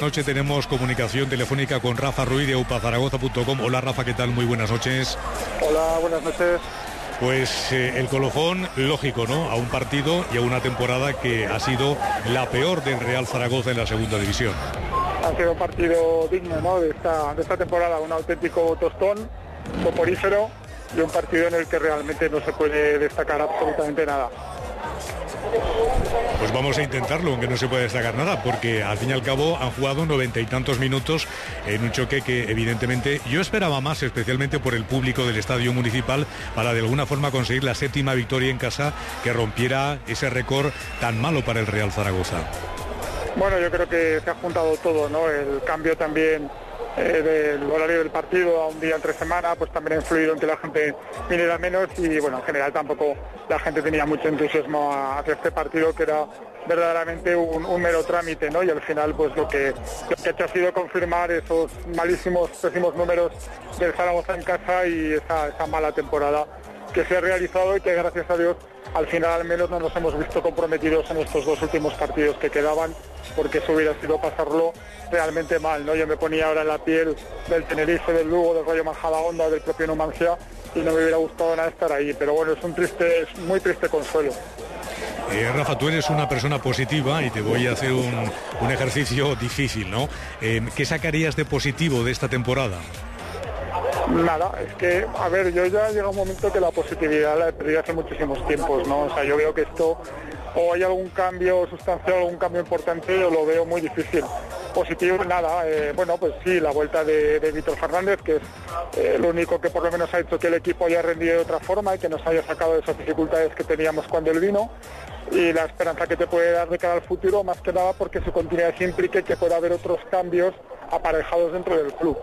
Noche tenemos comunicación telefónica con Rafa Ruiz de upazaragoza.com. Hola Rafa, ¿qué tal? Muy buenas noches. Hola, buenas noches. Pues eh, el colofón, lógico, ¿no? A un partido y a una temporada que ha sido la peor del Real Zaragoza en la segunda división. Ha sido un partido digno ¿no? de, esta, de esta temporada, un auténtico tostón, soporífero y un partido en el que realmente no se puede destacar absolutamente nada. Pues vamos a intentarlo, aunque no se puede destacar nada, porque al fin y al cabo han jugado noventa y tantos minutos en un choque que evidentemente yo esperaba más, especialmente por el público del estadio municipal, para de alguna forma conseguir la séptima victoria en casa que rompiera ese récord tan malo para el Real Zaragoza. Bueno, yo creo que se ha juntado todo, ¿no? El cambio también eh, del horario del partido a un día entre semana, pues también ha influido en que la gente viniera menos y bueno, en general tampoco la gente tenía mucho entusiasmo hacia este partido que era verdaderamente un, mero trámite, ¿no? Y al final pues lo que, lo que ha hecho ha sido confirmar esos malísimos, pésimos números del Zaragoza en casa y esa, esa mala temporada que se ha realizado y que gracias a Dios al final al menos no nos hemos visto comprometidos en estos dos últimos partidos que quedaban, porque eso hubiera sido pasarlo realmente mal, ¿no? Yo me ponía ahora en la piel del Tenerife, del Lugo, del Rayo Majadahonda, del propio Numancia y no me hubiera gustado nada estar ahí, pero bueno, es un triste, es muy triste consuelo. Eh, Rafa, tú eres una persona positiva y te voy a hacer un, un ejercicio difícil, ¿no? Eh, ¿Qué sacarías de positivo de esta temporada? Nada, es que, a ver, yo ya llega un momento que la positividad la he perdido hace muchísimos tiempos, ¿no? O sea, yo veo que esto, o hay algún cambio sustancial, algún cambio importante, yo lo veo muy difícil. Positivo, nada, eh, bueno, pues sí, la vuelta de, Víctor Fernández, que es eh, lo único que por lo menos ha hecho que el equipo haya rendido de otra forma y que nos haya sacado de esas dificultades que teníamos cuando él vino y la esperanza que te puede dar de cara al futuro, más que nada porque su continuidad implique que pueda haber otros cambios aparejados dentro del club.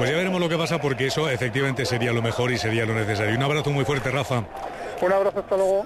Pues ya veremos lo que pasa porque eso efectivamente sería lo mejor y sería lo necesario. Un abrazo muy fuerte, Rafa. Un abrazo, hasta luego.